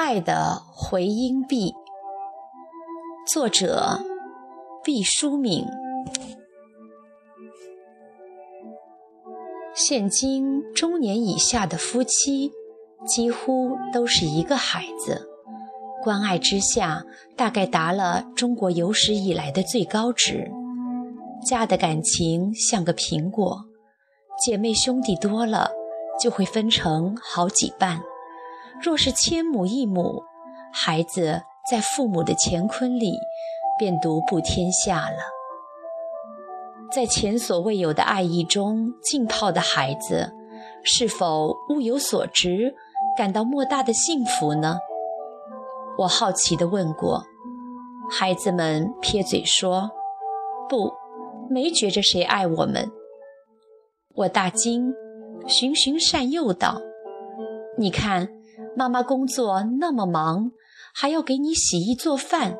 爱的回音壁，作者毕淑敏。现今中年以下的夫妻几乎都是一个孩子，关爱之下，大概达了中国有史以来的最高值。家的感情像个苹果，姐妹兄弟多了，就会分成好几半。若是千亩一亩，孩子在父母的乾坤里便独步天下了。在前所未有的爱意中浸泡的孩子，是否物有所值，感到莫大的幸福呢？我好奇地问过，孩子们撇嘴说：“不，没觉着谁爱我们。”我大惊，循循善诱道：“你看。”妈妈工作那么忙，还要给你洗衣做饭；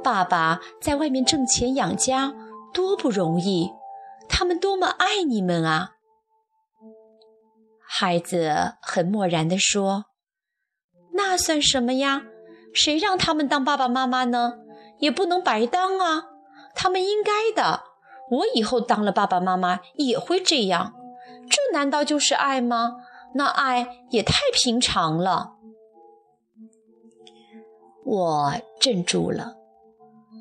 爸爸在外面挣钱养家，多不容易。他们多么爱你们啊！孩子很漠然地说：“那算什么呀？谁让他们当爸爸妈妈呢？也不能白当啊！他们应该的。我以后当了爸爸妈妈也会这样。这难道就是爱吗？”那爱也太平常了，我镇住了。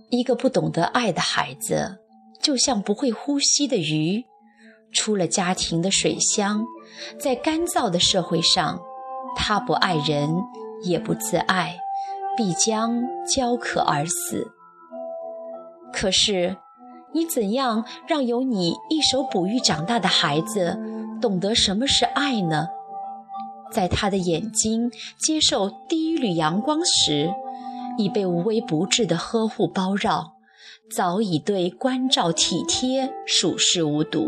一个不懂得爱的孩子，就像不会呼吸的鱼，出了家庭的水箱，在干燥的社会上，他不爱人，也不自爱，必将焦渴而死。可是，你怎样让有你一手哺育长大的孩子懂得什么是爱呢？在他的眼睛接受第一缕阳光时，已被无微不至的呵护包绕，早已对关照体贴熟视无睹。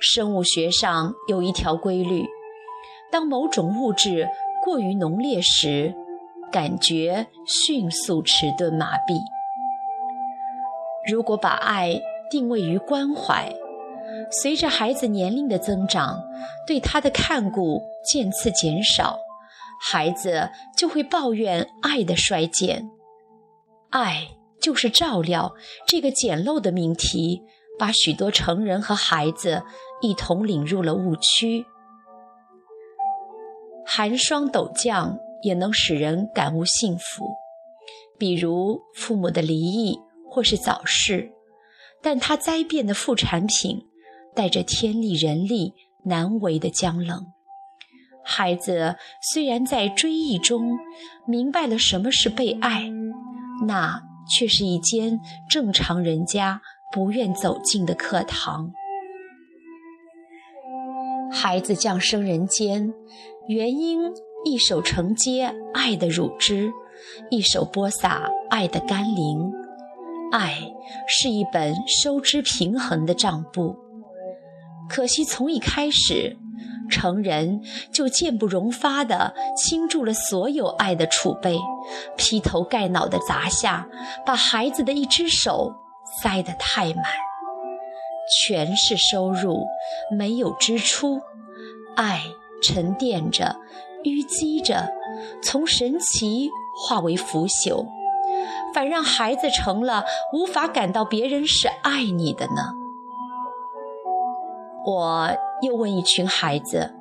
生物学上有一条规律：当某种物质过于浓烈时，感觉迅速迟钝麻痹。如果把爱定位于关怀，随着孩子年龄的增长，对他的看顾渐次减少，孩子就会抱怨爱的衰减。爱就是照料这个简陋的命题，把许多成人和孩子一同领入了误区。寒霜陡降也能使人感悟幸福，比如父母的离异或是早逝，但它灾变的副产品。带着天力人力难为的僵冷，孩子虽然在追忆中明白了什么是被爱，那却是一间正常人家不愿走进的课堂。孩子降生人间，原因一手承接爱的乳汁，一手播撒爱的甘霖。爱是一本收支平衡的账簿。可惜，从一开始，成人就见不容发地倾注了所有爱的储备，劈头盖脑地砸下，把孩子的一只手塞得太满，全是收入，没有支出，爱沉淀着，淤积着，从神奇化为腐朽，反让孩子成了无法感到别人是爱你的呢。我又问一群孩子：“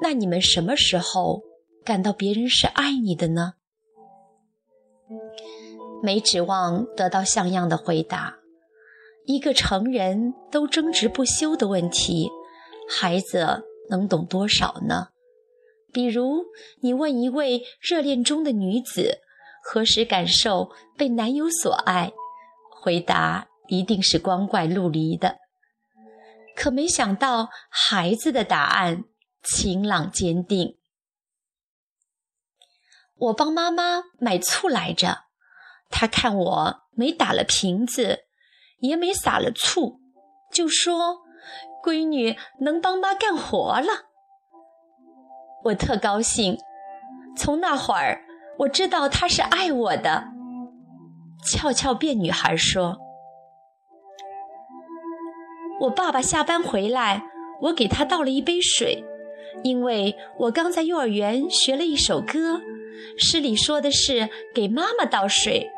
那你们什么时候感到别人是爱你的呢？”没指望得到像样的回答。一个成人都争执不休的问题，孩子能懂多少呢？比如，你问一位热恋中的女子何时感受被男友所爱，回答一定是光怪陆离的。可没想到，孩子的答案晴朗坚定。我帮妈妈买醋来着，她看我没打了瓶子，也没撒了醋，就说：“闺女能帮妈干活了。”我特高兴。从那会儿，我知道她是爱我的。俏俏变女孩说。我爸爸下班回来，我给他倒了一杯水，因为我刚在幼儿园学了一首歌，诗里说的是给妈妈倒水，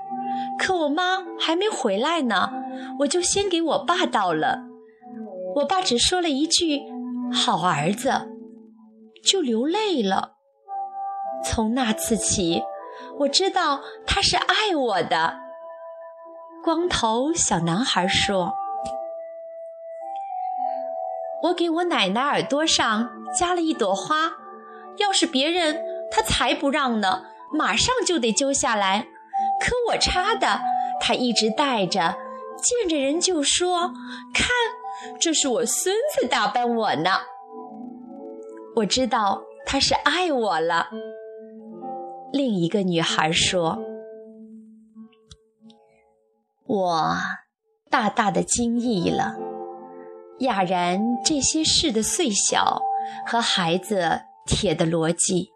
可我妈还没回来呢，我就先给我爸倒了。我爸只说了一句‘好儿子’，就流泪了。从那次起，我知道他是爱我的。”光头小男孩说。我给我奶奶耳朵上加了一朵花，要是别人，他才不让呢，马上就得揪下来。可我插的，他一直戴着，见着人就说：“看，这是我孙子打扮我呢。”我知道他是爱我了。另一个女孩说：“我大大的惊异了。”哑然这些事的碎小和孩子铁的逻辑，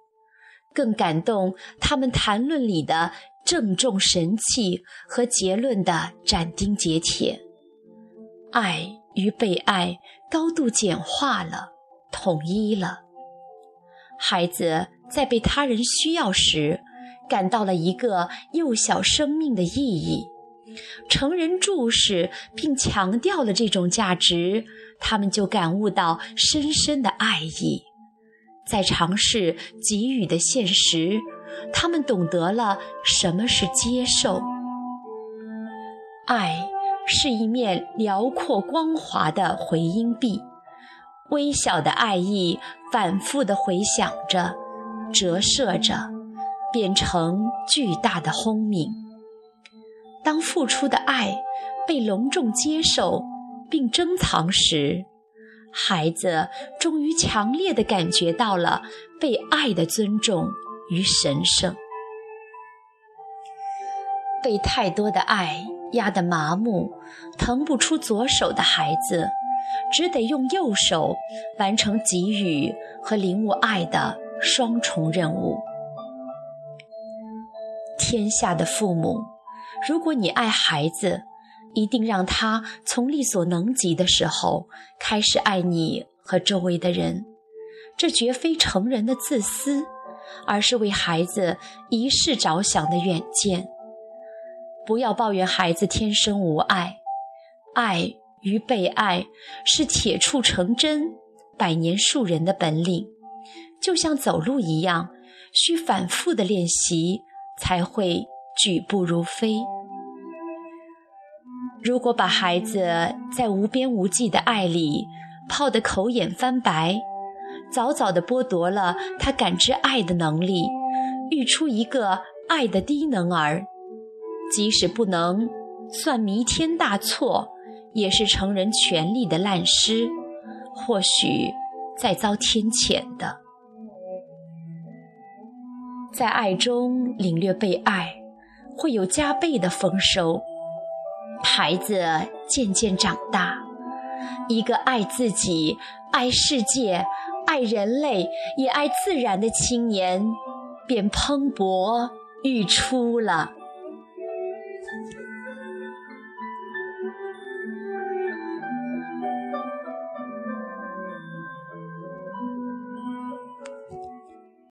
更感动他们谈论里的郑重神气和结论的斩钉截铁。爱与被爱高度简化了，统一了。孩子在被他人需要时，感到了一个幼小生命的意义。成人注视并强调了这种价值，他们就感悟到深深的爱意。在尝试给予的现实，他们懂得了什么是接受。爱是一面辽阔光滑的回音壁，微小的爱意反复地回响着，折射着，变成巨大的轰鸣。当付出的爱被隆重接受并珍藏时，孩子终于强烈地感觉到了被爱的尊重与神圣。被太多的爱压得麻木、腾不出左手的孩子，只得用右手完成给予和领悟爱的双重任务。天下的父母。如果你爱孩子，一定让他从力所能及的时候开始爱你和周围的人。这绝非成人的自私，而是为孩子一世着想的远见。不要抱怨孩子天生无爱，爱与被爱是铁杵成针、百年树人的本领，就像走路一样，需反复的练习才会。举步如飞。如果把孩子在无边无际的爱里泡得口眼翻白，早早地剥夺了他感知爱的能力，育出一个爱的低能儿，即使不能算弥天大错，也是成人权利的滥施，或许再遭天谴的。在爱中领略被爱。会有加倍的丰收。孩子渐渐长大，一个爱自己、爱世界、爱人类也爱自然的青年，便蓬勃欲出了。